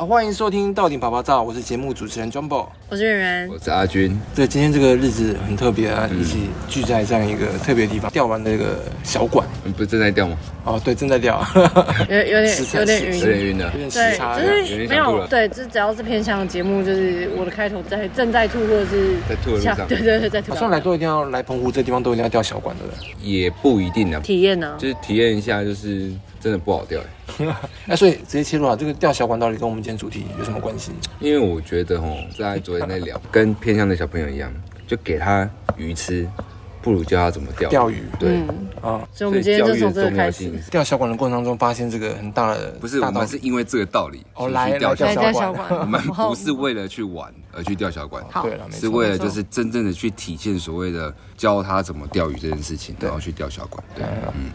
啊，欢迎收听到顶啪啪照，我是节目主持人 Jumbo，我是圆圆，我是阿军。对，今天这个日子很特别啊，一起聚在这样一个特别的地方，钓完的一个小馆。你不是正在钓吗？哦，对，正在钓，有有点 有点晕，有点晕的，有点时差，就是没有对，这只要是偏向的节目，就是我的开头在正在吐或者是在吐的路上，对对对，在吐。好像来都一定要来澎湖这地方都一定要钓小馆的，也不一定啊，体验呢，就是体验一下，就是真的不好钓哎。那所以直接切入啊，这个钓小管到底跟我们今天主题有什么关系？因为我觉得哦，在昨天在聊，跟偏向的小朋友一样，就给他鱼吃，不如教他怎么钓钓鱼。对。啊，所以我们今天就从这个开始。钓小管的过程当中，发现这个很大的，不是我们是因为这个道理哦来钓小管，我们不是为了去玩而去钓小管，对了，是为了就是真正的去体现所谓的教他怎么钓鱼这件事情，然后去钓小管。对，嗯。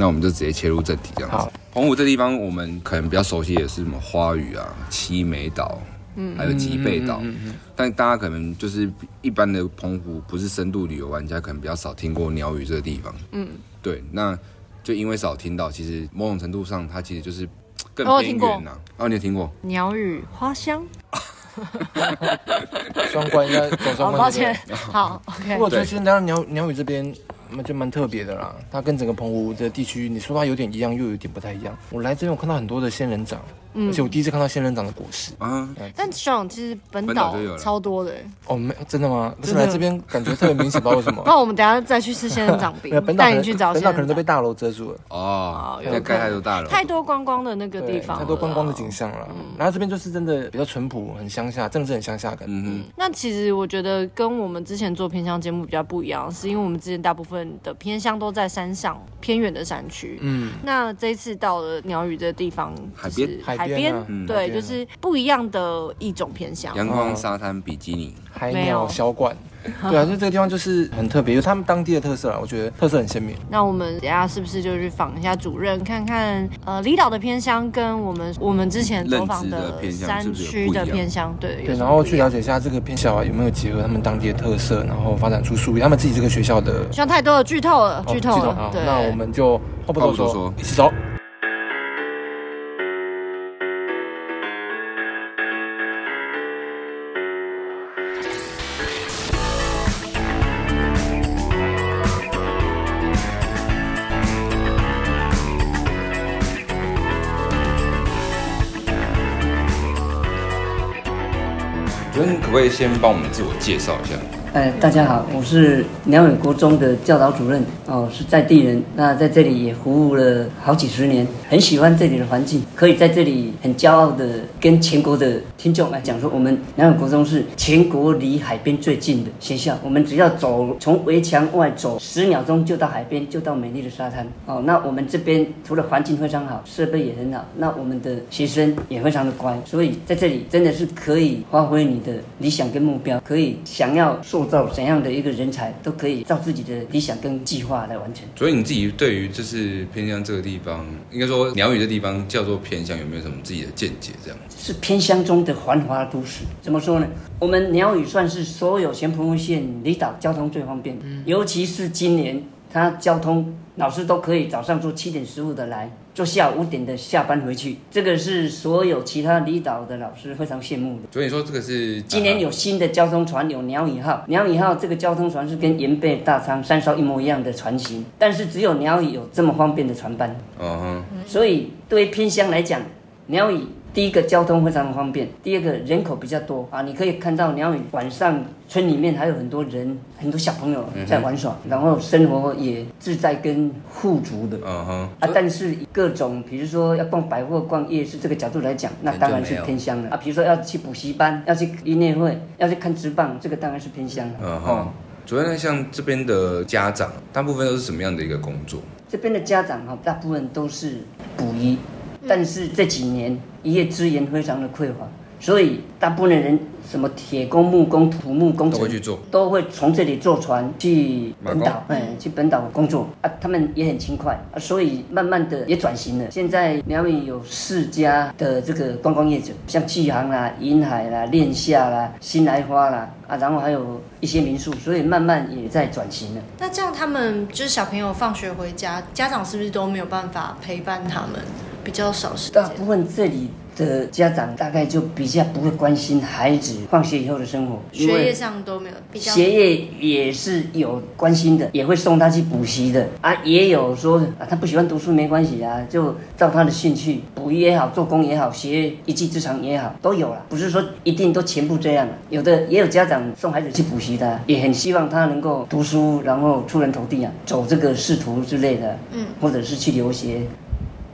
那我们就直接切入正题，这样子。澎湖这地方，我们可能比较熟悉的是什么花屿啊、七美岛，嗯，还有吉贝岛。嗯嗯但大家可能就是一般的澎湖不是深度旅游玩家，可能比较少听过鸟屿这个地方。嗯，对。那就因为少听到，其实某种程度上，它其实就是更偏远呐。哦，你有听过？鸟屿花香。双关应该走双关。抱歉。好，OK。不过我觉得其实来到鸟鸟屿这边。那就蛮特别的啦，它跟整个澎湖的地区，你说它有点一样，又有点不太一样。我来这边，我看到很多的仙人掌。而且我第一次看到仙人掌的果实。啊！但爽其实本岛超多的哦，没真的吗？不是来这边感觉特别明显，不知道为什么。那我们等下再去吃仙人掌饼，带你去找。本岛可能都被大楼遮住了。哦，因为盖太多大楼，太多观光的那个地方，太多观光的景象了。然后这边就是真的比较淳朴，很乡下，真的是很乡下感。嗯，那其实我觉得跟我们之前做偏乡节目比较不一样，是因为我们之前大部分的偏乡都在山上偏远的山区。嗯，那这一次到了鸟语这个地方，海边，海边，对。就是不一样的一种偏向，阳光沙滩比基尼，海鸟小馆，对啊，就这个地方就是很特别，有他们当地的特色啊，我觉得特色很鲜明。那我们等下是不是就去访一下主任，看看呃离岛的偏乡跟我们我们之前走访的山区的偏乡，对对，然后去了解一下这个偏乡啊有没有结合他们当地的特色，然后发展出属于他们自己这个学校的。像太多的剧透了，剧透了，对，那我们就话不多说，一起走。可不可以先帮我们自我介绍一下？哎，大家好，我是鸟屿国中的教导主任哦，是在地人。那在这里也服务了好几十年，很喜欢这里的环境，可以在这里很骄傲的跟全国的听众来讲说，我们鸟屿国中是全国离海边最近的学校。我们只要走从围墙外走十秒钟就到海边，就到美丽的沙滩哦。那我们这边除了环境非常好，设备也很好，那我们的学生也非常的乖，所以在这里真的是可以发挥你的理想跟目标，可以想要说。塑造怎样的一个人才，都可以照自己的理想跟计划来完成。所以你自己对于就是偏乡这个地方，应该说鸟语的地方叫做偏乡，有没有什么自己的见解？这样是偏乡中的繁华都市。怎么说呢？我们鸟语算是所有全澎湖县离岛交通最方便的，尤其是今年它交通。老师都可以早上坐七点十五的来，坐下午五点的下班回去，这个是所有其他离岛的老师非常羡慕的。所以你说这个是今年有新的交通船，有鸟语号。鸟语号这个交通船是跟岩贝、大仓三艘一模一样的船型，但是只有鸟语有这么方便的船班。嗯哼。所以对于偏乡来讲，鸟屿。第一个交通非常方便，第二个人口比较多啊，你可以看到鸟语晚上村里面还有很多人，很多小朋友在玩耍，然后生活也自在跟富足的。嗯哼。啊，但是各种比如说要逛百货、逛夜市这个角度来讲，那当然是偏乡了啊。比如说要去补习班、要去音乐会、要去看职棒，这个当然是偏乡了。嗯哼。主要呢，像这边的家长，大部分都是什么样的一个工作？这边的家长哈，大部分都是捕鱼。但是这几年渔业资源非常的匮乏，所以大部分的人什么铁工、木工、土木工程都会去做，都会从这里坐船去本岛，哎，去本岛工作啊。他们也很勤快啊，所以慢慢的也转型了。现在苗栗有四家的这个观光业者，像巨航啦、银海啦、恋夏啦、新来花啦啊，然后还有一些民宿，所以慢慢也在转型了。那这样他们就是小朋友放学回家，家长是不是都没有办法陪伴他们？比较少是，大部分这里的家长大概就比较不会关心孩子放学以后的生活，学业上都没有，比较学业也是有关心的，也会送他去补习的啊，也有说啊，他不喜欢读书没关系啊，就照他的兴趣补也好，做工也好，学一技之长也好，都有了，不是说一定都全部这样。有的也有家长送孩子去补习的，也很希望他能够读书，然后出人头地啊，走这个仕途之类的，嗯，或者是去留学。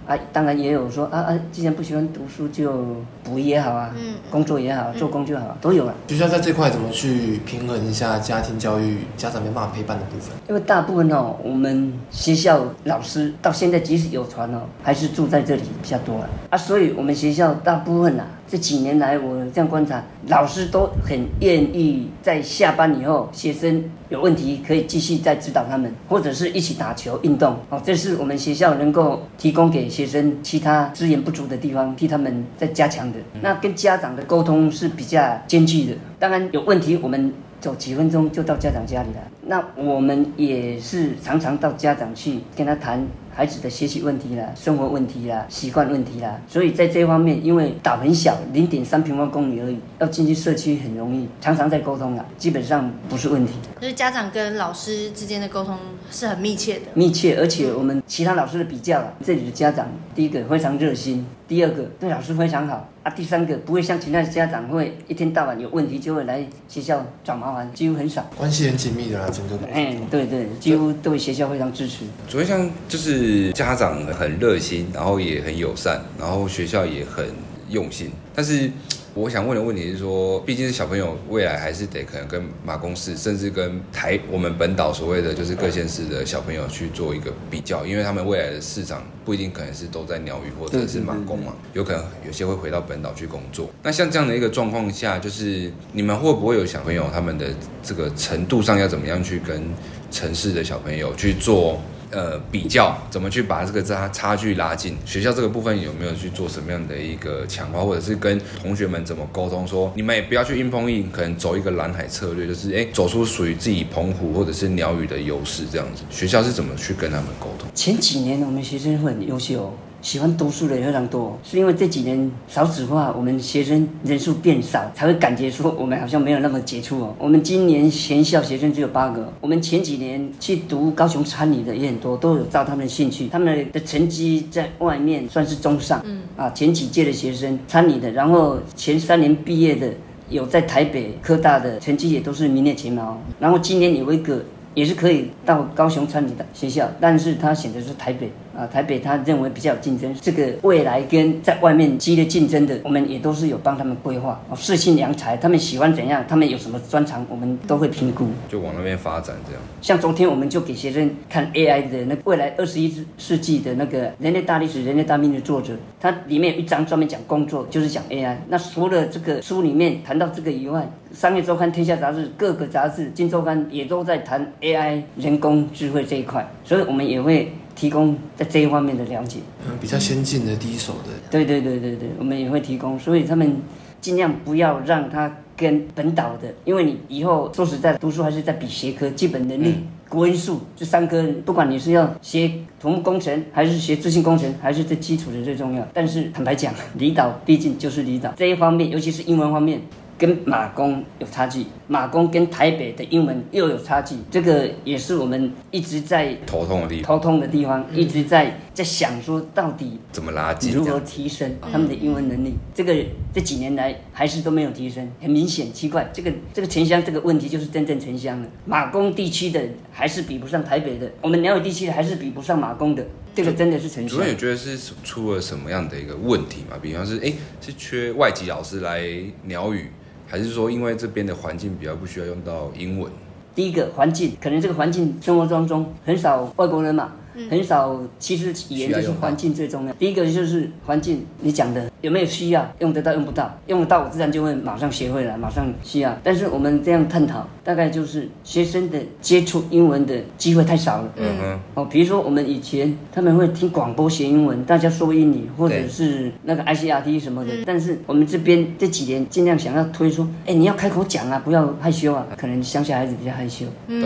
啊，当然也有说啊啊，既然不喜欢读书，就补也好啊，嗯，工作也好，做工就好，嗯、都有了。学校在这块怎么去平衡一下家庭教育、家长没办法陪伴的部分？因为大部分哦，我们学校老师到现在即使有传哦，还是住在这里比较多啊，啊，所以我们学校大部分呐、啊。这几年来，我这样观察，老师都很愿意在下班以后，学生有问题可以继续再指导他们，或者是一起打球运动。哦，这是我们学校能够提供给学生其他资源不足的地方，替他们在加强的。那跟家长的沟通是比较艰巨的。当然有问题，我们走几分钟就到家长家里来。那我们也是常常到家长去跟他谈。孩子的学习问题啦，生活问题啦，习惯问题啦，所以在这方面，因为岛很小，零点三平方公里而已，要进去社区很容易，常常在沟通啊，基本上不是问题。就是家长跟老师之间的沟通是很密切的，密切，而且我们其他老师的比较啦，这里的家长第一个非常热心。第二个对老师非常好啊，第三个不会像其他家长会一天到晚有问题就会来学校找麻烦，几乎很少。关系很紧密的啦，整个。哎，对对，几乎对学校非常支持。主要像就是家长很热心，然后也很友善，然后学校也很用心，但是。我想问的问题是说，毕竟是小朋友未来还是得可能跟马公市，甚至跟台我们本岛所谓的就是各县市的小朋友去做一个比较，因为他们未来的市场不一定可能是都在鸟语或者是马公嘛，有可能有些会回到本岛去工作。那像这样的一个状况下，就是你们会不会有小朋友他们的这个程度上要怎么样去跟城市的小朋友去做？呃，比较怎么去把这个差差距拉近？学校这个部分有没有去做什么样的一个强化，或者是跟同学们怎么沟通？说你们也不要去硬碰硬，可能走一个蓝海策略，就是哎，走出属于自己澎湖或者是鸟语的优势，这样子。学校是怎么去跟他们沟通？前几年我们学生会很优秀。喜欢读书的也非常多，是因为这几年少子化，我们学生人数变少，才会感觉说我们好像没有那么杰出哦。我们今年全校学生只有八个，我们前几年去读高雄餐旅的也很多，都有照他们的兴趣，他们的成绩在外面算是中上，嗯啊，前几届的学生餐旅的，然后前三年毕业的有在台北科大的成绩也都是名列前茅，然后今年有一个也是可以到高雄餐旅的学校，但是他选择是台北。啊，台北他认为比较有竞争，这个未来跟在外面激烈竞争的，我们也都是有帮他们规划。哦，适性良才，他们喜欢怎样，他们有什么专长，我们都会评估，就往那边发展这样。像昨天我们就给学生看 AI 的那未来二十一世纪的那个人类大历史、人类大命运的作者，他里面有一章专门讲工作，就是讲 AI。那除了这个书里面谈到这个以外，《商业周刊》、《天下杂志》各个杂志、《金周刊》也都在谈 AI 人工智慧这一块，所以我们也会。提供在这一方面的了解，嗯，比较先进的第一手的，对对对对对，我们也会提供，所以他们尽量不要让他跟本岛的，因为你以后说实在的，读书还是在比学科、基本能力、国文数这三科，不管你是要学土木工程，还是学资讯工程，还是最基础的最重要。但是坦白讲，离岛毕竟就是离岛，这一方面，尤其是英文方面。跟马公有差距，马公跟台北的英文又有差距，这个也是我们一直在头痛的地方。头痛的地方，一直在在想说，到底怎么拉近，如何提升他们的英文能力？这个这几年来还是都没有提升，很明显奇怪。这个这个城乡这个问题就是真正城乡了。马公地区的还是比不上台北的，我们鸟语地区的还是比不上马公的。这个真的是城乡。主任也觉得是出了什么样的一个问题嘛？比方是哎，是缺外籍老师来鸟语。还是说，因为这边的环境比较不需要用到英文。第一个环境，可能这个环境生活当中很少外国人嘛。很少，其实语言就是环境最重要。第一个就是环境，你讲的有没有需要，用得到用不到，用得到我自然就会马上学会了，马上需要。但是我们这样探讨，大概就是学生的接触英文的机会太少了。嗯嗯。哦，比如说我们以前他们会听广播学英文，大家说英语，或者是那个 ICRT 什么的。但是我们这边这几年尽量想要推说，哎，你要开口讲啊，不要害羞啊。可能乡下孩子比较害羞。懂。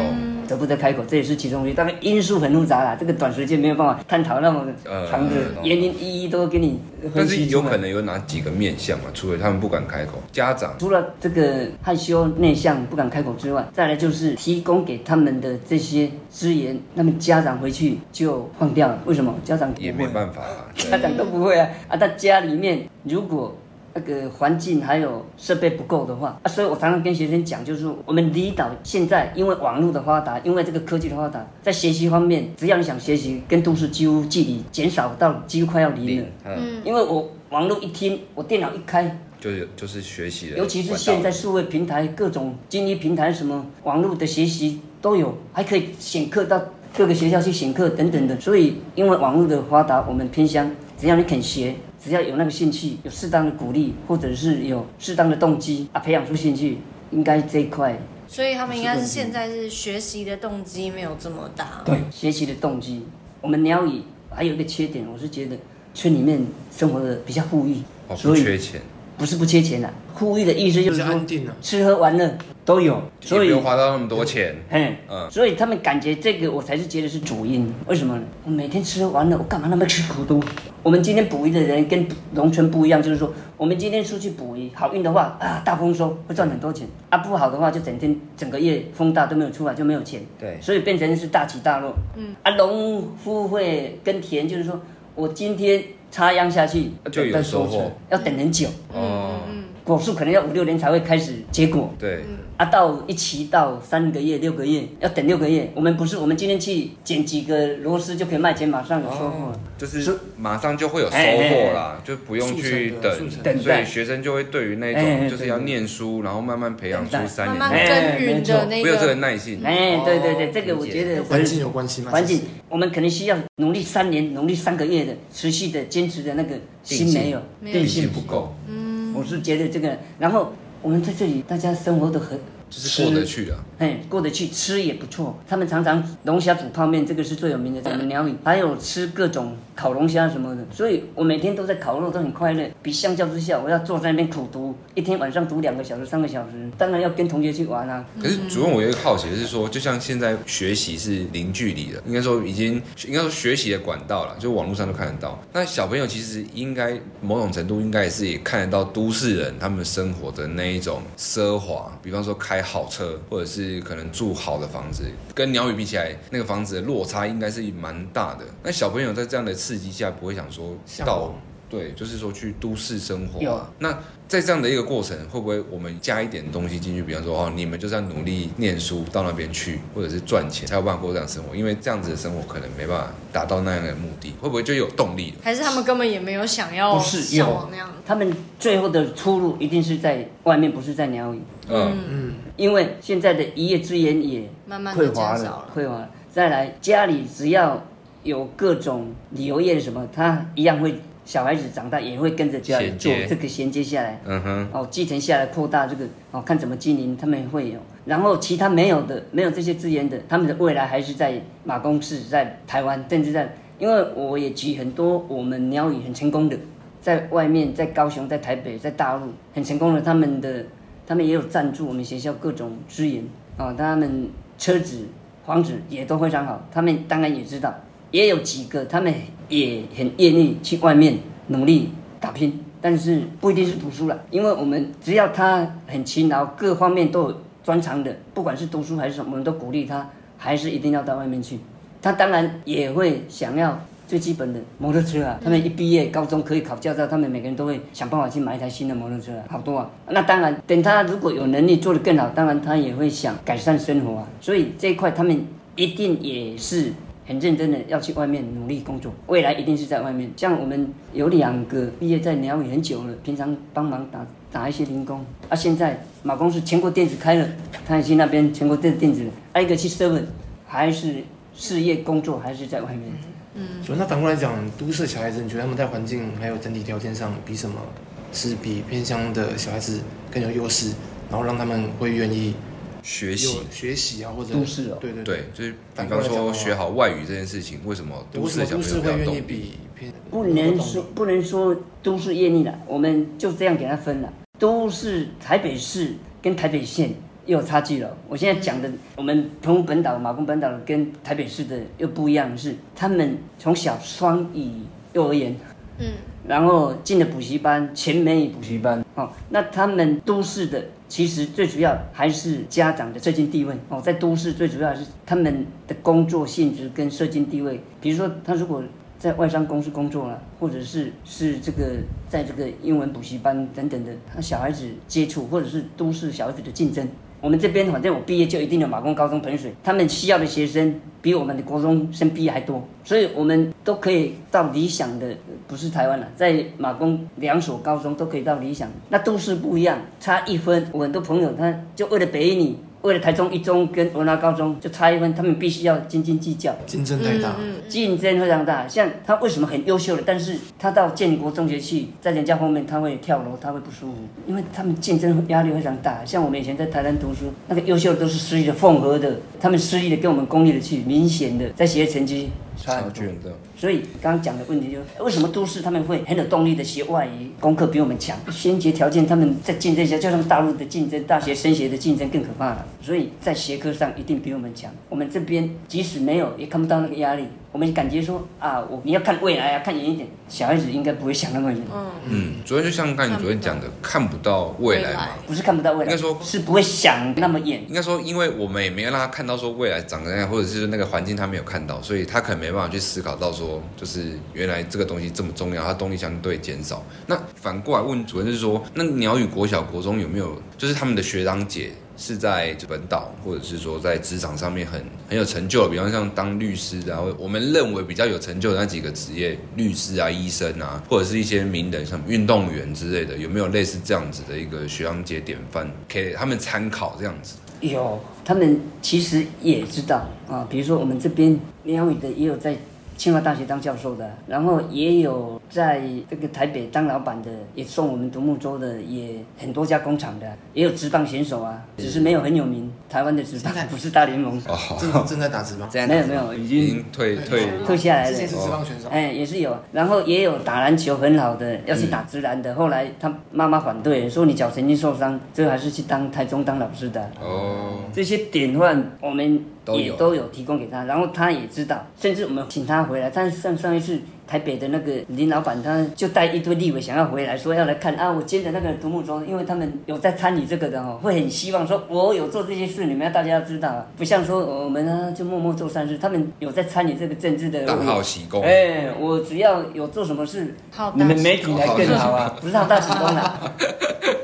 舍不得开口，这也是其中一，大概因素很复杂啦，这个短时间没有办法探讨那么长的原因，一一都给你。但是有可能有哪几个面向嘛？除了他们不敢开口，家长除了这个害羞内向不敢开口之外，再来就是提供给他们的这些资源，那么家长回去就放掉了。为什么？家长也没办法啊，家长都不会啊啊！在家里面如果。那个环境还有设备不够的话啊，所以我常常跟学生讲，就是我们离岛现在因为网络的发达，因为这个科技的发达，在学习方面，只要你想学习，跟都市几乎距离减少到几乎快要零了。嗯，因为我网络一听，我电脑一开，就是就是学习的。尤其是现在数位平台，各种精英平台，什么网络的学习都有，还可以选课到各个学校去选课等等的。所以因为网络的发达，我们偏乡只要你肯学。只要有那个兴趣，有适当的鼓励，或者是有适当的动机啊，培养出兴趣，应该这一块。所以他们应该是现在是学习的动机没有这么大。对，学习的动机。我们鸟语还有一个缺点，我是觉得村里面生活的比较富裕，哦、所以缺钱。不是不缺钱的，富裕的意思就是说吃喝玩乐都有，所以不用花到那么多钱。嗯，所以他们感觉这个我才是觉得是主因。为什么呢？我每天吃喝玩乐，我干嘛那么吃苦多？我们今天捕鱼的人跟农村不一样，就是说我们今天出去捕鱼，好运的话啊，大丰收会赚很多钱啊，不好的话就整天整个月风大都没有出来，就没有钱。对，所以变成是大起大落。嗯，啊，农夫会耕田，就是说我今天。插秧下去，就有收获，要等很久。哦，果树可能要五六年才会开始结果。对，啊，到一期到三个月、六个月，要等六个月。我们不是，我们今天去捡几个螺丝就可以卖钱，马上有收获。就是马上就会有收获啦，就不用去等。等所以学生就会对于那种就是要念书，然后慢慢培养出三年，耕耘的那个，没有这个耐性。哎，对对对，这个我觉得环境有关系吗？环境，我们可能需要努力三年，努力三个月的持续的。坚持的那个心没有，定性不够。嗯，我是觉得这个，然后我们在这里，大家生活都很。就是过得去啊，哎，过得去，吃也不错。他们常常龙虾煮泡面，这个是最有名的。我们鸟语还有吃各种烤龙虾什么的，所以我每天都在烤肉，都很快乐。比相较之下，我要坐在那边苦读，一天晚上读两个小时、三个小时，当然要跟同学去玩啊。可是主任，我有一个好奇的是说，就像现在学习是零距离的，应该说已经应该说学习的管道了，就网络上都看得到。那小朋友其实应该某种程度应该也是也看得到都市人他们生活的那一种奢华，比方说开。好车，或者是可能住好的房子，跟鸟语比起来，那个房子的落差应该是蛮大的。那小朋友在这样的刺激下，不会想说到。对，就是说去都市生活。有啊。那在这样的一个过程，会不会我们加一点东西进去？比方说，哦，你们就是要努力念书到那边去，或者是赚钱，才有办法过这样生活。因为这样子的生活可能没办法达到那样的目的，会不会就有动力？还是他们根本也没有想要？不是有那样。他们最后的出路一定是在外面，不是在鸟语。嗯嗯。因为现在的渔业资源也慢慢匮乏了，匮乏。再来，家里只要有各种旅游业什么，他一样会。小孩子长大也会跟着家里做这个衔接下来，嗯哼，哦，继承下来扩大这个哦，看怎么经营，他们会有。然后其他没有的，没有这些资源的，他们的未来还是在马公市，在台湾，甚至在，因为我也举很多我们鸟语很成功的，在外面，在高雄，在台北，在大陆很成功的，他们的他们也有赞助我们学校各种资源啊，他们车子、房子也都非常好，他们当然也知道。也有几个，他们也很愿意去外面努力打拼，但是不一定是读书了，因为我们只要他很勤劳，各方面都有专长的，不管是读书还是什么，我们都鼓励他，还是一定要到外面去。他当然也会想要最基本的摩托车啊，他们一毕业高中可以考驾照，他们每个人都会想办法去买一台新的摩托车啊，好多啊。那当然，等他如果有能力做得更好，当然他也会想改善生活啊。所以这一块他们一定也是。很认真的要去外面努力工作，未来一定是在外面。像我们有两个毕业在鸟语很久了，平常帮忙打打一些零工。啊，现在马公是全国电子开了，他也去那边全国电电子。还有一个去 seven，还是事业工作，还是在外面。嗯，所以那反过来讲，都市小孩子，你觉得他们在环境还有整体条件上比什么？是比偏乡的小孩子更有优势，然后让他们会愿意。学习学习啊，或者都市哦，对对对，就是比方说学好外语这件事情，为什么都市小朋友会愿意比偏？不能说不能说都市愿意了，我们就这样给他分了。都市台北市跟台北县又有差距了。我现在讲的，我们澎湖本岛、马公本岛跟台北市的又不一样的是，他们从小双语幼儿园，嗯，然后进了补习班，全美语补习班，哦，那他们都市的其实最主要还是家长的社经地位哦，在都市最主要是他们的工作性质跟社经地位，比如说他如果。在外商公司工作了，或者是是这个在这个英文补习班等等的，他小孩子接触，或者是都市小孩子的竞争。我们这边反正我毕业就一定有马工高中盆水，他们需要的学生比我们的国中生毕业还多，所以我们都可以到理想的，不是台湾了，在马工两所高中都可以到理想。那都是不一样，差一分，我很多朋友他就为了北一女。为了台中一中跟文华高中就差一分，他们必须要斤斤计较，竞争太大，竞争非常大。像他为什么很优秀的，但是他到建国中学去，在人家后面他会跳楼，他会不舒服，因为他们竞争压力非常大。像我们以前在台南读书，那个优秀的都是私立的、凤和的，他们私立的跟我们公立的去，明显的在学业成绩。差距很大，所以刚刚讲的问题就是，为什么都市他们会很有动力的学外语，功课比我们强？先决条件他们在竞争下，就像大陆的竞争，大学升学的竞争更可怕了。所以在学科上一定比我们强。我们这边即使没有，也看不到那个压力。我们感觉说啊，我你要看未来啊，看远一点。小孩子应该不会想那么远。嗯嗯，昨天就像刚才你昨天讲的，看不到未来嘛，不是看不到未来，应该说是不会想那么远。应该说，因为我们也没有让他看到说未来长怎样，或者是那个环境他没有看到，所以他可能没办法去思考到说，就是原来这个东西这么重要，他动力相对减少。那反过来问主任就是说，那鸟语国小国中有没有，就是他们的学长姐？是在本岛，或者是说在职场上面很很有成就，比方像当律师的，我们认为比较有成就的那几个职业，律师啊、医生啊，或者是一些名人，像运动员之类的，有没有类似这样子的一个学长姐典范，给他们参考这样子？有，他们其实也知道啊，比如说我们这边鸟语的也有在。清华大学当教授的，然后也有在这个台北当老板的，也送我们独木舟的，也很多家工厂的，也有职棒选手啊，只是没有很有名。台湾的职棒不是大联盟，正 正在打职棒，没有没有，已经退退退下来了。之前是职棒选手，哎，也是有，然后也有打篮球很好的，要去打职篮的，后来他妈妈反对，说你脚神经受伤，最后还是去当台中当老师的。哦，这些典范我们。也都有提供给他，然后他也知道，甚至我们请他回来。但是上上一次台北的那个林老板，他就带一堆立委想要回来，说要来看啊，我建的那个独木舟，因为他们有在参与这个的哦，会很希望说，我有做这些事，你们要大家要知道啊，不像说我们呢就默默做善事，他们有在参与这个政治的。大好喜功。哎，我只要有做什么事，你们媒体来更好啊，不是好大喜功啊。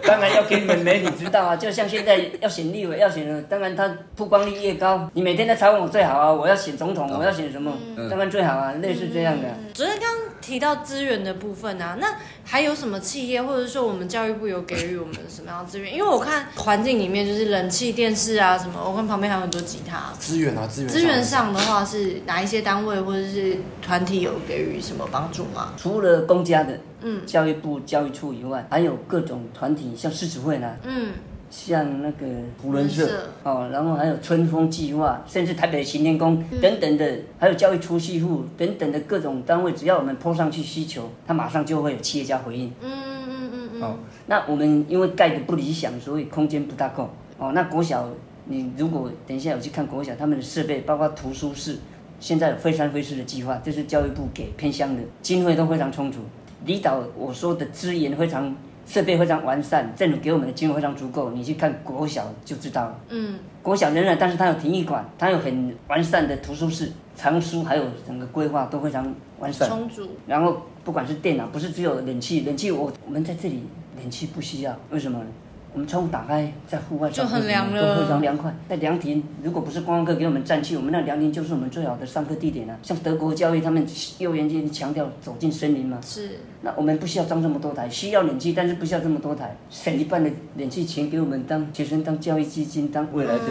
当然要给你们媒体知道啊，就像现在要选立委，要选，当然他曝光率越高，你每天在采访我最好啊，我要选总统，我要选什么，当然最好啊，类似这样的。昨天刚提到资源的部分啊，那还有什么企业，或者说我们教育部有给予我们什么样的资源？因为我看环境里面就是冷气、电视啊什么，我看旁边还有很多吉他。资源啊，资源。资源上的话是哪一些单位或者是团体有给予什么帮助吗？除了公家的。嗯，教育部教育处以外，还有各种团体，像狮子会呢，嗯，像那个胡人社，哦，然后还有春风计划，甚至台北的行天宫等等的，嗯、还有教育储蓄户等等的各种单位，只要我们 po 上去需求，它马上就会有企业家回应。嗯嗯嗯嗯。哦，那我们因为盖的不理想，所以空间不大够。哦，那国小，你如果等一下有去看国小，他们的设备包括图书室，现在有非山飞狮的计划，这是教育部给偏乡的，经费都非常充足。离岛我说的资源非常，设备非常完善，政府给我们的经费非常足够。你去看国小就知道了。嗯，国小仍然，但是它有体育馆，它有很完善的图书室，藏书还有整个规划都非常完善。充足。然后不管是电脑，不是只有冷气，冷气我我们在这里冷气不需要，为什么呢？我们窗户打开，在户外就很凉了，都非常凉快。在凉亭，如果不是观光客给我们占去，我们那凉亭就是我们最好的上课地点了、啊。像德国教育，他们幼儿园就强调走进森林嘛。是。那我们不需要装这么多台，需要冷气，但是不需要这么多台，省一半的冷气钱给我们当学生当教育基金，当未来的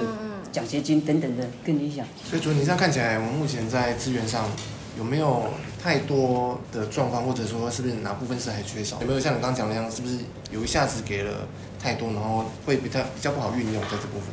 奖学金等等的更理想。所以，主任，你这样看起来，我们目前在资源上有没有太多的状况，或者说是不是哪部分是还缺少？有没有像你刚刚讲的那样，是不是有一下子给了？太多，然后会比较比较不好运用在这部分。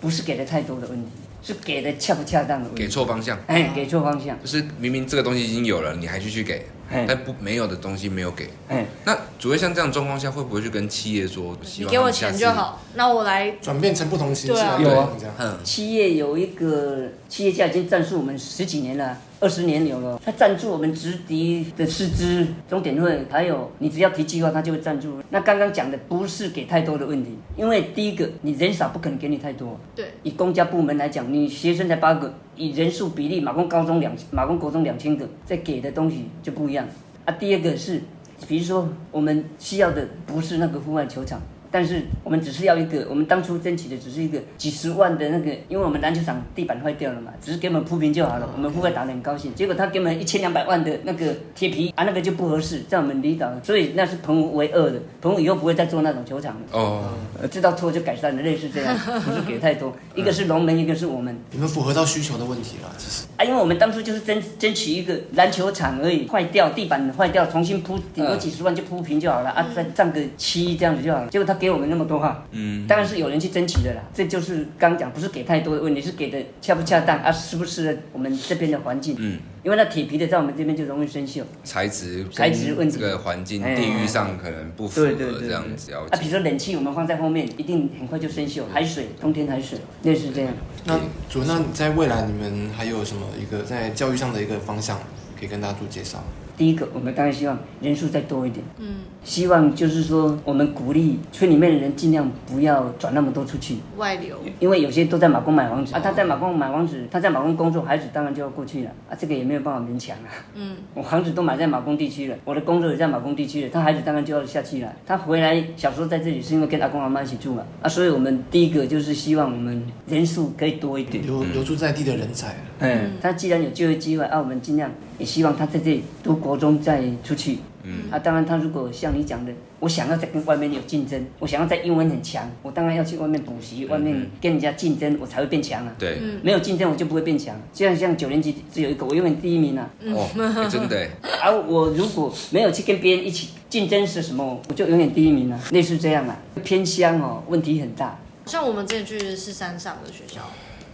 不是给的太多的问题，是给的恰不恰当的问题。给错方向。哎，给错方向。就是明明这个东西已经有了，你还继续给。但不没有的东西没有给。嗯，那主要像这样状况下，会不会去跟企业说，你给我钱就好，那我来转变成不同形式？有啊，嗯，企业有一个企业家已经赞助我们十几年了。二十年有了，他赞助我们直笛的师资、终点会，还有你只要提计划，他就会赞助。那刚刚讲的不是给太多的问题，因为第一个你人少，不可能给你太多。对，以公家部门来讲，你学生才八个，以人数比例，马公高中两，马公国中两千个，再给的东西就不一样。啊，第二个是，比如说我们需要的不是那个户外球场。但是我们只是要一个，我们当初争取的只是一个几十万的那个，因为我们篮球场地板坏掉了嘛，只是给我们铺平就好了，我们不会打得很高兴。结果他给我们一千两百万的那个铁皮啊，那个就不合适，在我们离岛，所以那是澎湖唯二的，澎湖以后不会再做那种球场了。哦，知道错就改善了，类似这样，不是给太多。一个是龙门，一个是我们。你们符合到需求的问题了，其实。啊，因为我们当初就是争争取一个篮球场而已，坏掉地板坏掉，重新铺顶多几十万就铺平就好了啊，再占个漆这样子就好了。结果他。给我们那么多哈，嗯，当然是有人去争取的啦。这就是刚讲，不是给太多的问题，是给的恰不恰当啊，适不适合我们这边的环境？嗯，因为那铁皮的在我们这边就容易生锈，材质材质问题，这个环境地域上可能不符合这样子。啊，比如说冷气我们放在后面，一定很快就生锈。海水，冬天海水，类似这样。那主任，那在未来你们还有什么一个在教育上的一个方向，可以跟大家做介绍？第一个，我们当然希望人数再多一点。嗯，希望就是说，我们鼓励村里面的人尽量不要转那么多出去外流，因为有些都在马公买房子啊。他在马公买房子，他在马公工作，孩子当然就要过去了啊。这个也没有办法勉强啊。嗯，我房子都买在马公地区了，我的工作也在马公地区了，他孩子当然就要下去了。他回来小时候在这里是因为跟阿公阿妈一起住嘛啊，所以我们第一个就是希望我们人数可以多一点，留留住在地的人才。嗯，他既然有就业机会啊，我们尽量也希望他在这里读国中再出去。嗯，啊，当然他如果像你讲的，我想要在跟外面有竞争，我想要在英文很强，我当然要去外面补习，外面跟人家竞争，我才会变强啊。对，没有竞争我就不会变强。就像像九年级只有一个，我永远第一名啊。哦，真的。而 我如果没有去跟别人一起竞争是什么，我就永远第一名啊。类似这样啊，偏乡哦，问题很大。像我们之前去的是山上的学校。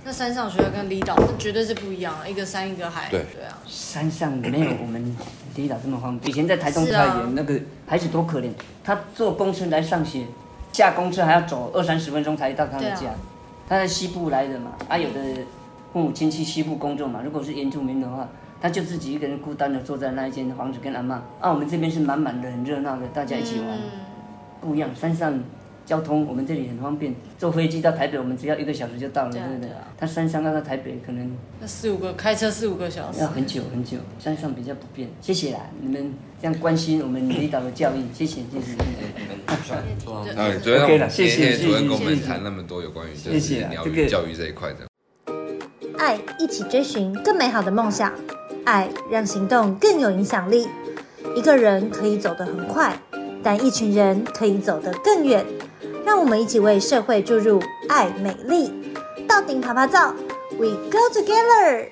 那山上学校跟离岛绝对是不一样，一个山一个海。对对啊，山上没有我们离岛这么方便。以前在台东太原，那个孩子多可怜，他坐公车来上学，下公车还要走二三十分钟才到他的家。他在西部来的嘛，啊，有的父母亲去西部工作嘛。如果是原住民的话，他就自己一个人孤单的坐在那一间房子跟阿妈。啊，我们这边是满满的、很热闹的，大家一起玩，不一样。山上。交通我们这里很方便，坐飞机到台北我们只要一个小时就到了，对不对？他山上要到台北可能那四五个开车四五个小时，要很久很久，山上比较不便。谢谢啦，你们这样关心我们离岛的教育，谢谢谢谢。哎，主任，谢谢主任跟我们谈那么多有关于就是鸟语教育这一块的。爱一起追寻更美好的梦想，爱让行动更有影响力。一个人可以走得很快，但一群人可以走得更远。让我们一起为社会注入爱美丽，到顶爬爬照，We go together。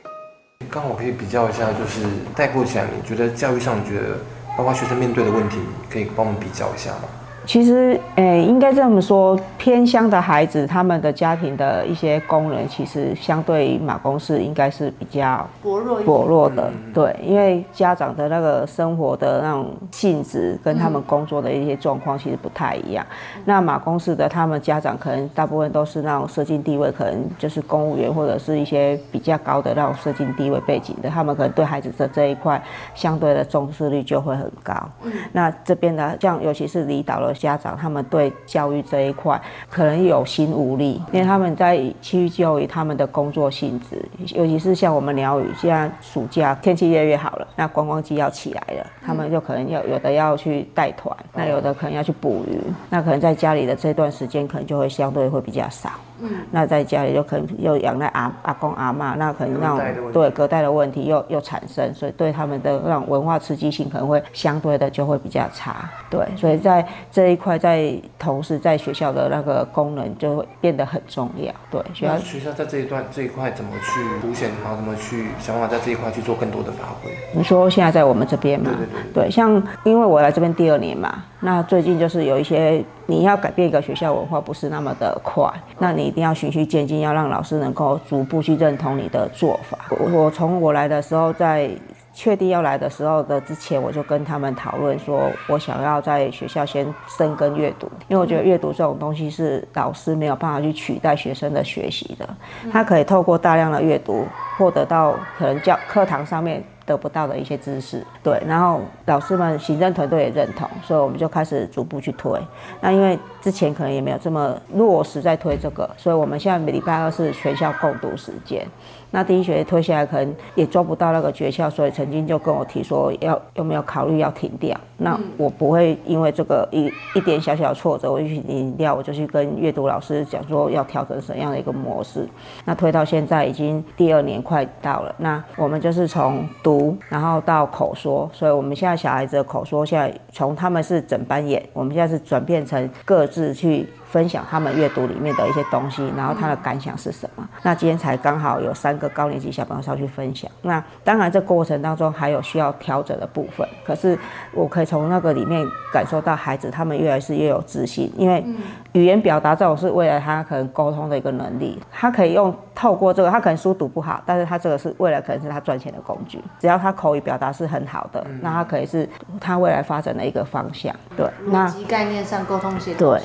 刚好可以比较一下，就是概括起来，你觉得教育上，觉得包括学生面对的问题，可以帮我们比较一下吗？其实，诶、欸，应该这么说，偏乡的孩子，他们的家庭的一些功能，其实相对于马公市应该是比较薄弱薄弱的。对，因为家长的那个生活的那种性质，跟他们工作的一些状况，其实不太一样。嗯、那马公市的他们家长，可能大部分都是那种社经地位，可能就是公务员或者是一些比较高的那种社经地位背景的，他们可能对孩子的这一块相对的重视率就会很高。嗯，那这边呢像尤其是离岛了。家长他们对教育这一块可能有心无力，因为他们在区域教育他们的工作性质，尤其是像我们鸟语，现在暑假天气越来越好了，那观光季要起来了，他们就可能要有的要去带团，那有的可能要去捕鱼，那可能在家里的这段时间可能就会相对会比较少。嗯，那在家里就可能又养在阿阿公阿妈，那可能那种对隔代的问题又又产生，所以对他们的那种文化刺激性可能会相对的就会比较差。对，所以在这一块，在同时在学校的那个功能就会变得很重要。对，学校学校在这一段这一块怎么去凸显，然后怎么去想办法在这一块去做更多的发挥？你说现在在我们这边嘛？对对对，对，像因为我来这边第二年嘛，那最近就是有一些。你要改变一个学校文化不是那么的快，那你一定要循序渐进，要让老师能够逐步去认同你的做法。我从我来的时候，在确定要来的时候的之前，我就跟他们讨论说，我想要在学校先深耕阅读，因为我觉得阅读这种东西是老师没有办法去取代学生的学习的，他可以透过大量的阅读获得到可能教课堂上面。得不到的一些知识，对，然后老师们、行政团队也认同，所以我们就开始逐步去推。那因为之前可能也没有这么落实在推这个，所以我们现在每礼拜二是全校共读时间。那第一学期推下来，可能也抓不到那个诀窍，所以曾经就跟我提说要有没有考虑要停掉。那我不会因为这个一一点小小的挫折，我就去停掉，我就去跟阅读老师讲说要调整什么样的一个模式。那推到现在已经第二年快到了，那我们就是从读然后到口说，所以我们现在小孩子的口说现在从他们是整班演，我们现在是转变成各自去。分享他们阅读里面的一些东西，然后他的感想是什么？那今天才刚好有三个高年级小朋友上去分享。那当然这过程当中还有需要调整的部分，可是我可以从那个里面感受到孩子他们越来是越有自信，因为语言表达这种是未来他可能沟通的一个能力，他可以用透过这个，他可能书读不好，但是他这个是未来可能是他赚钱的工具，只要他口语表达是很好的，那他可以是他未来发展的一个方向。对，那概念上沟通协调对。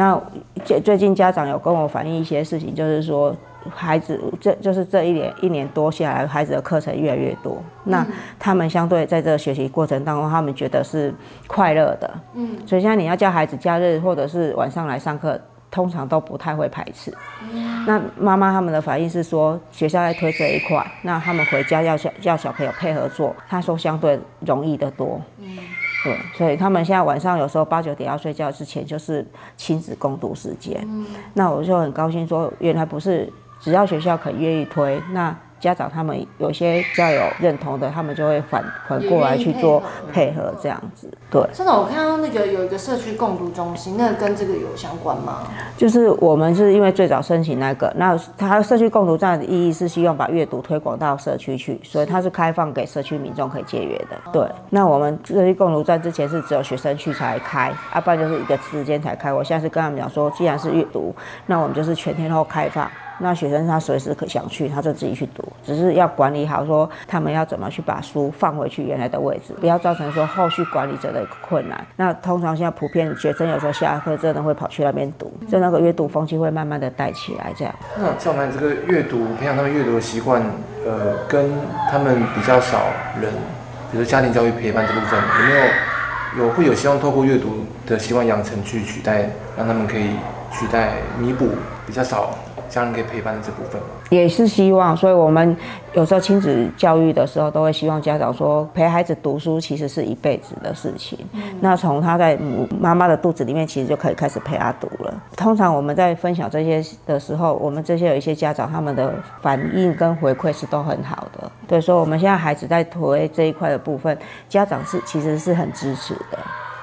那最最近家长有跟我反映一些事情，就是说孩子这就是这一年一年多下来，孩子的课程越来越多。那他们相对在这个学习过程当中，他们觉得是快乐的。嗯，所以现在你要叫孩子假日或者是晚上来上课，通常都不太会排斥。那妈妈他们的反应是说，学校在推这一块，那他们回家要小要小朋友配合做，他说相对容易得多。嗯。对，所以他们现在晚上有时候八九点要睡觉之前，就是亲子共读时间。嗯，那我就很高兴说，原来不是只要学校肯愿意推，那。家长他们有些比较有认同的，他们就会反反过来去做配合这样子。对，真的，我看到那个有一个社区共读中心，那个跟这个有相关吗？就是我们是因为最早申请那个，那它社区共读站的意义是希望把阅读推广到社区去，所以它是开放给社区民众可以借阅的。对，那我们社区共读站之前是只有学生去才开，啊，不然就是一个时间才开。我现在是跟他们讲说，既然是阅读，那我们就是全天候开放。那学生他随时可想去，他就自己去读，只是要管理好，说他们要怎么去把书放回去原来的位置，不要造成说后续管理者的困难。那通常现在普遍学生有时候下课真的会跑去那边读，就那个阅读风气会慢慢的带起来这样。那赵楠这个阅读培养他们阅读的习惯，呃，跟他们比较少人，比如家庭教育陪伴这部分，有没有有会有希望透过阅读的习惯养成去取代，让他们可以取代弥补比较少。家人可以陪伴的这部分吗也是希望，所以我们有时候亲子教育的时候，都会希望家长说，陪孩子读书其实是一辈子的事情。嗯、那从他在母妈妈的肚子里面，其实就可以开始陪他读了。通常我们在分享这些的时候，我们这些有一些家长他们的反应跟回馈是都很好的。对，所以我们现在孩子在推这一块的部分，家长是其实是很支持的。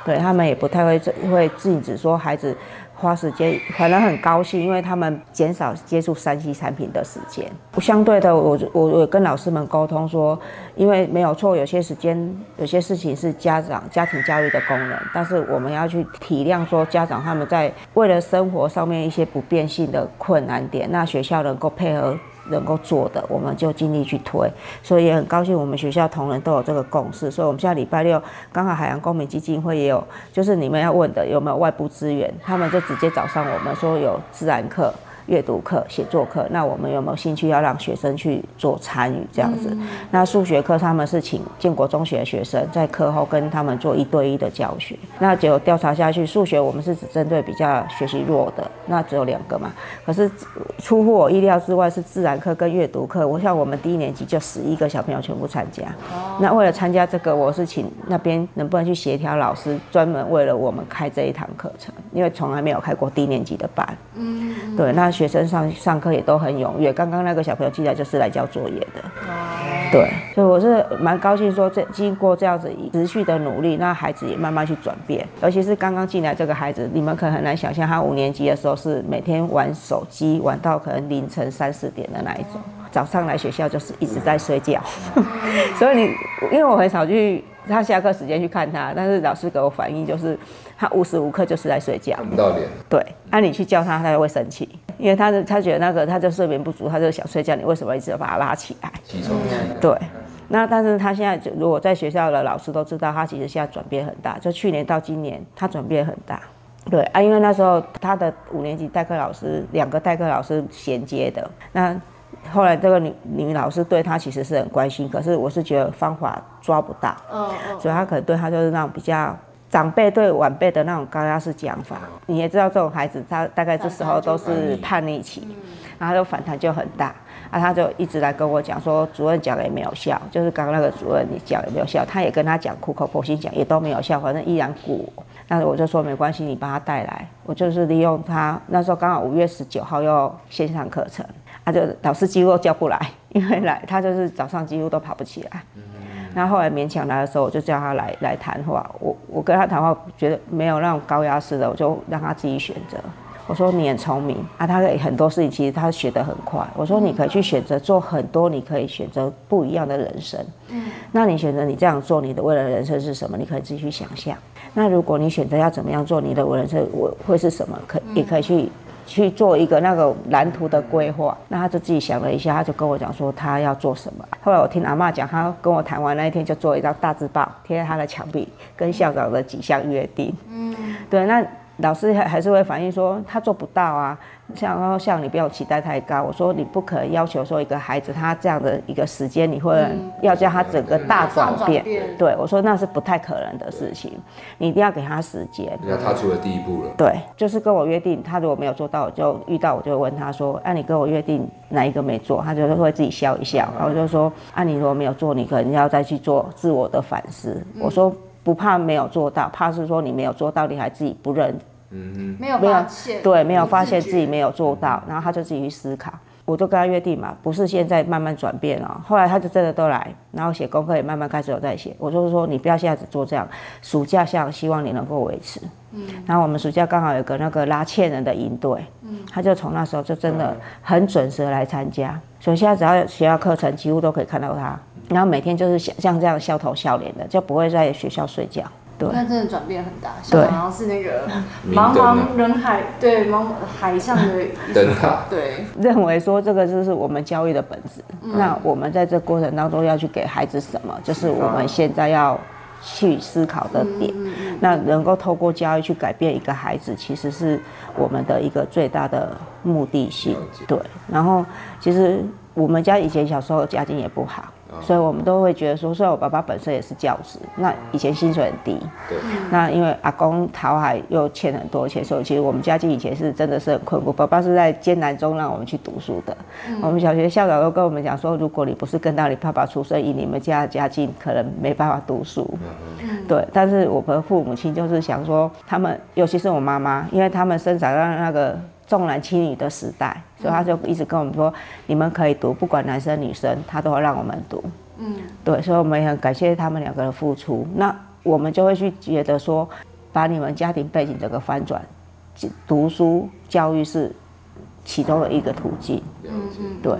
对，他们也不太会会禁止说孩子。花时间反而很高兴，因为他们减少接触三 C 产品的时间。相对的，我我我跟老师们沟通说，因为没有错，有些时间有些事情是家长家庭教育的功能，但是我们要去体谅说家长他们在为了生活上面一些不变性的困难点，那学校能够配合。能够做的，我们就尽力去推，所以也很高兴，我们学校同仁都有这个共识，所以我们下礼拜六刚好海洋公民基金会也有，就是你们要问的有没有外部资源，他们就直接找上我们说有自然课。阅读课、写作课，那我们有没有兴趣要让学生去做参与这样子？嗯、那数学课他们是请建国中学的学生在课后跟他们做一对一的教学。那结果调查下去，数学我们是只针对比较学习弱的，那只有两个嘛。可是出乎我意料之外，是自然课跟阅读课。我想我们第一年级就十一个小朋友全部参加。哦、那为了参加这个，我是请那边能不能去协调老师，专门为了我们开这一堂课程，因为从来没有开过低年级的班。嗯，对，那。学生上上课也都很踊跃，刚刚那个小朋友进来就是来交作业的，对，所以我是蛮高兴说，这经过这样子持续的努力，那孩子也慢慢去转变，尤其是刚刚进来这个孩子，你们可能很难想象，他五年级的时候是每天玩手机玩到可能凌晨三四点的那一种，早上来学校就是一直在睡觉，所以你因为我很少去他下课时间去看他，但是老师给我反映就是。他无时无刻就是在睡觉，看不到脸。对，那、啊、你去叫他，他就会生气，因为他的他觉得那个他就睡眠不足，他就想睡觉，你为什么一直要把他拉起来？起床。对，那但是他现在如果在学校的老师都知道，他其实现在转变很大。就去年到今年，他转变很大。对啊，因为那时候他的五年级代课老师，两个代课老师衔接的。那后来这个女女老师对他其实是很关心，可是我是觉得方法抓不到。嗯嗯。所以他可能对他就是那种比较长辈对晚辈的那种高压式讲法。你也知道这种孩子，他大概这时候都是叛逆期，然后就反弹就很大。啊，他就一直来跟我讲说，主任讲的也没有效，就是刚刚那个主任你讲也没有效，他也跟他讲苦口婆心讲也都没有效，反正依然鼓。那我就说没关系，你把他带来，我就是利用他那时候刚好五月十九号要线上课程，他、啊、就老师几乎都叫不来，因为来他就是早上几乎都跑不起来。那后，来勉强来的时候，我就叫他来来谈话，我我跟他谈话觉得没有那种高压式的，我就让他自己选择。我说你很聪明啊，他很多事情其实他学得很快。我说你可以去选择做很多，你可以选择不一样的人生。嗯，那你选择你这样做，你的未来人生是什么？你可以自己去想象。那如果你选择要怎么样做，你的人生会会是什么？可也可以去去做一个那个蓝图的规划。那他就自己想了一下，他就跟我讲说他要做什么。后来我听阿妈讲，他跟我谈完那一天就做一张大字报贴在他的墙壁，跟校长的几项约定。嗯，对，那。老师还还是会反映说他做不到啊，像然后像你不要期待太高。我说你不可能要求说一个孩子他这样的一个时间，你会要叫他整个大转变。对，我说那是不太可能的事情，你一定要给他时间。要踏出了第一步了。对，就是跟我约定，他如果没有做到，我就遇到我就问他说，啊，你跟我约定哪一个没做？他就会自己笑一笑，然后我就说，啊，你如果没有做，你可能要再去做自我的反思。我说。不怕没有做到，怕是说你没有做到，你还自己不认，嗯哼，没有发现，对，没有发现自己没有做到，然后他就自己去思考。我就跟他约定嘛，不是现在慢慢转变哦。后来他就真的都来，然后写功课也慢慢开始有在写。我就是说，你不要现在只做这样，暑假像希望你能够维持。嗯，然后我们暑假刚好有个那个拉纤人的营队，嗯，他就从那时候就真的很准时来参加，所以现在只要学校课程几乎都可以看到他。然后每天就是像像这样笑头笑脸的，就不会在学校睡觉。对，那真的转变很大。对，然后是那个茫茫人海，对，茫海上的 灯塔。对，认为说这个就是我们教育的本质。嗯、那我们在这过程当中要去给孩子什么，就是我们现在要去思考的点。嗯、那能够透过教育去改变一个孩子，其实是我们的一个最大的目的性。对，然后其实我们家以前小时候家境也不好。所以我们都会觉得说，虽然我爸爸本身也是教职，那以前薪水很低，对，那因为阿公讨海又欠很多钱，所以其实我们家境以前是真的是很困苦。爸爸是在艰难中让我们去读书的。嗯、我们小学校长都跟我们讲说，如果你不是跟到你爸爸出生，以你们家的家境，可能没办法读书。嗯、对，但是我们父母亲就是想说，他们尤其是我妈妈，因为他们生长在那个。重男轻女的时代，所以他就一直跟我们说：“你们可以读，不管男生女生，他都会让我们读。”嗯，对，所以我们也很感谢他们两个的付出。那我们就会去觉得说，把你们家庭背景这个翻转，读书教育是其中的一个途径。嗯嗯，对，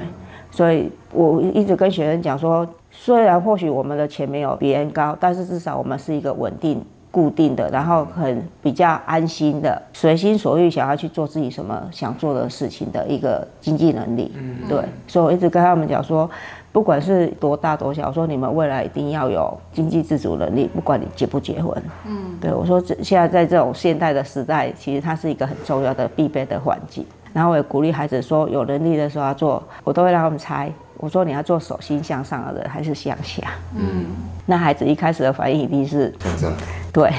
所以我一直跟学生讲说，虽然或许我们的钱没有别人高，但是至少我们是一个稳定。固定的，然后很比较安心的，随心所欲想要去做自己什么想做的事情的一个经济能力。嗯，对，所以我一直跟他们讲说，不管是多大多小，我说你们未来一定要有经济自主能力，不管你结不结婚。嗯，对，我说这现在在这种现代的时代，其实它是一个很重要的必备的环境。然后我也鼓励孩子说，有能力的时候要做，我都会让他们猜。我说你要做手心向上的人还是向下？嗯，那孩子一开始的反应一定是向上。对，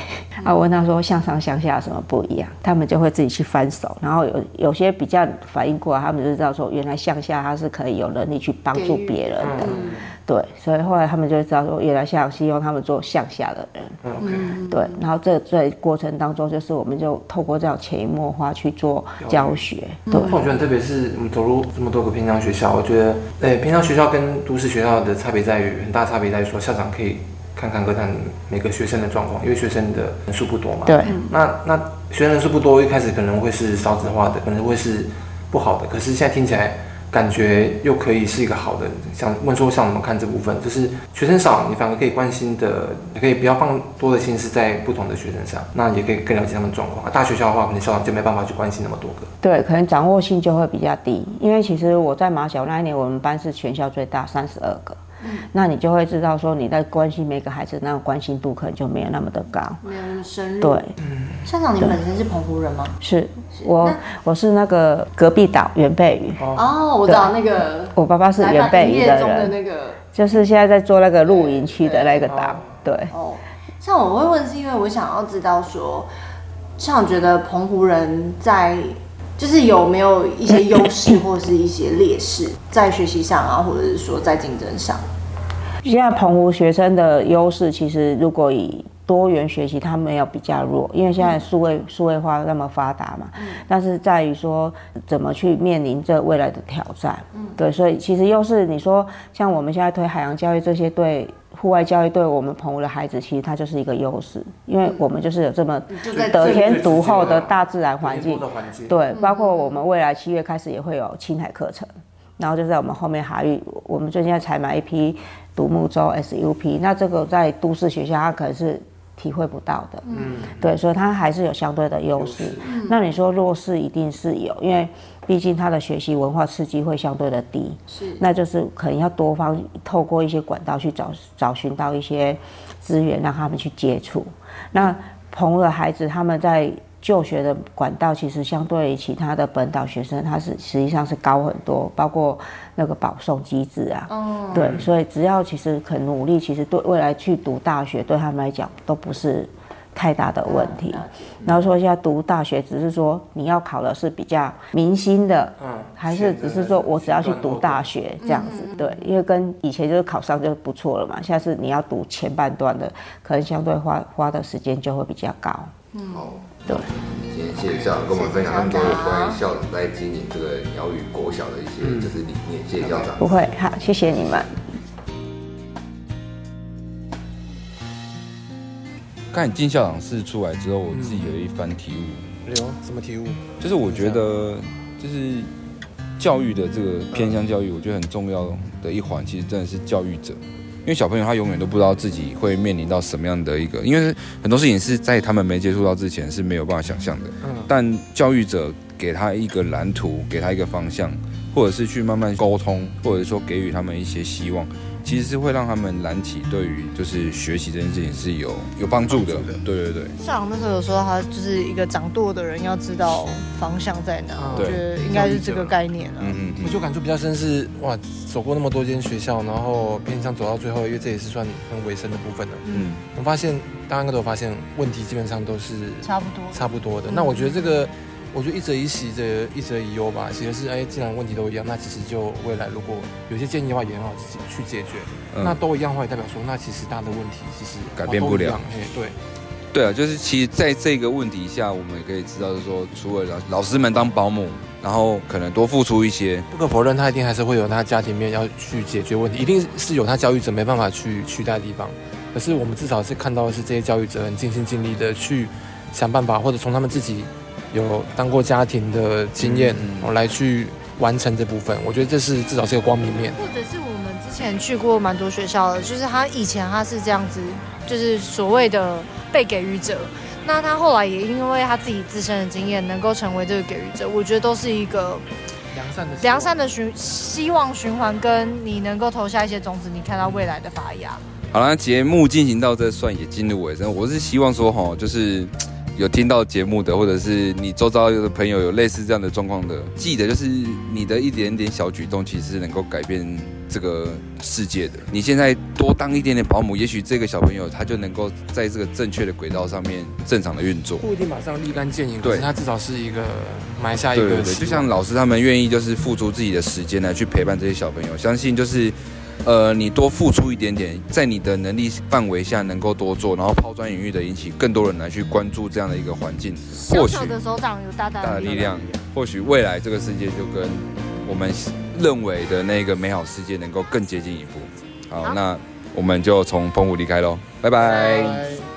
啊，我问他说向上向下有什么不一样？他们就会自己去翻手，然后有有些比较反应过来，他们就知道说原来向下他是可以有能力去帮助别人的。对，所以后来他们就知道说，原来像希望他们做向下的人。OK。对，然后这在过程当中，就是我们就透过这样潜移默化去做教学。对，我觉得特别是我们走入这么多个偏乡学校，我觉得，哎，偏乡学校跟都市学校的差别在于，很大差别在于说，校长可以看看、各看每个学生的状况，因为学生的人数不多嘛。对。那那学生人数不多，一开始可能会是少子化的，可能会是不好的。可是现在听起来。感觉又可以是一个好的，想问说像我们看这部分，就是学生少，你反而可以关心的，也可以不要放多的心思在不同的学生上，那也可以更了解他们状况。大学校的话，可能校长就没办法去关心那么多个。对，可能掌握性就会比较低，因为其实我在马小那一年，我们班是全校最大，三十二个。嗯，那你就会知道说你在关心每个孩子，那个关心度可能就没有那么的高，没有那么深入。对，校长，你本身是澎湖人吗？是，我我是那个隔壁岛原贝鱼。哦，我知道那个，我爸爸是原贝鱼的人，那个就是现在在做那个露营区的那个岛。对。哦，像我会问，是因为我想要知道说，像我觉得澎湖人在。就是有没有一些优势或者是一些劣势，在学习上啊，或者是说在竞争上？现在澎湖学生的优势，其实如果以多元学习，他没有比较弱，因为现在数位数位化那么发达嘛。嗯。但是在于说怎么去面临这未来的挑战。嗯。对，所以其实优势，你说像我们现在推海洋教育这些对。户外教育对我们澎湖的孩子，其实它就是一个优势，因为我们就是有这么得天独厚的大自然环境。对，包括我们未来七月开始也会有青海课程，然后就在我们后面海域，我们最近在采买一批独木舟 SUP，那这个在都市学校它可能是体会不到的。嗯，对，所以他还是有相对的优势。那你说弱势一定是有，因为。毕竟他的学习文化刺激会相对的低，是，那就是可能要多方透过一些管道去找找寻到一些资源，让他们去接触。那朋友的孩子他们在就学的管道，其实相对于其他的本岛学生，他是实际上是高很多，包括那个保送机制啊，嗯，对，所以只要其实肯努力，其实对未来去读大学对他们来讲都不是。太大的问题，然后说一下读大学，只是说你要考的是比较明星的，还是只是说我只要去读大学这样子？对，因为跟以前就是考上就不错了嘛，下次你要读前半段的，可能相对花花的时间就会比较高。嗯，好，对。今天谢谢校长跟我们分享那么多关于校长在经营这个鸟语国小的一些就是理念，谢谢校长。不会，好，谢谢你们。看进校长室出来之后，我自己有一番体悟。有什么体悟？就是我觉得，就是教育的这个偏向教育，我觉得很重要的一环，其实真的是教育者。因为小朋友他永远都不知道自己会面临到什么样的一个，因为很多事情是在他们没接触到之前是没有办法想象的。嗯但教育者给他一个蓝图，给他一个方向，或者是去慢慢沟通，或者说给予他们一些希望。其实是会让他们燃起对于就是学习这件事情是有有帮助的。对对对。校长那时候有说他就是一个掌舵的人，要知道方向在哪。我觉得应该是这个概念啊。嗯嗯。我就感触比较深是哇，走过那么多间学校，然后偏向走到最后，因为这也是算很尾声的部分了。嗯。我发现大家应该都有发现，问题基本上都是差不多差不多的。那我觉得这个。我觉得一则以喜，这一则以忧吧。其实是，哎，既然问题都一样，那其实就未来如果有些建议的话，也很好自己去解决。嗯、那都一样的话，也代表说，那其实大的问题其实改变不了。哎，对，对啊，就是其实在这个问题下，我们也可以知道，就是说，除了老老师们当保姆，然后可能多付出一些。不可否认，他一定还是会有他家庭面要去解决问题，一定是有他教育者没办法去取代的地方。可是我们至少是看到的是这些教育者很尽心尽力的去想办法，或者从他们自己。有当过家庭的经验，我来去完成这部分，我觉得这是至少是个光明面。或者是我们之前去过蛮多学校的，就是他以前他是这样子，就是所谓的被给予者，那他后来也因为他自己自身的经验，能够成为这个给予者，我觉得都是一个良善的良善的循希望循环，跟你能够投下一些种子，你看到未来的发芽。好了，节目进行到这算也进入尾声，我是希望说哈，就是。有听到节目的，或者是你周遭有的朋友有类似这样的状况的，记得就是你的一点点小举动，其实是能够改变这个世界的。你现在多当一点点保姆，也许这个小朋友他就能够在这个正确的轨道上面正常的运作。不一定马上立竿见影，对，他至少是一个埋下一个。对对对，就像老师他们愿意就是付出自己的时间来去陪伴这些小朋友，相信就是。呃，你多付出一点点，在你的能力范围下能够多做，然后抛砖引玉的引起更多人来去关注这样的一个环境。或许的手掌有大大的力量，或许未来这个世界就跟我们认为的那个美好世界能够更接近一步。好，好，那我们就从澎湖离开喽，拜拜。拜拜。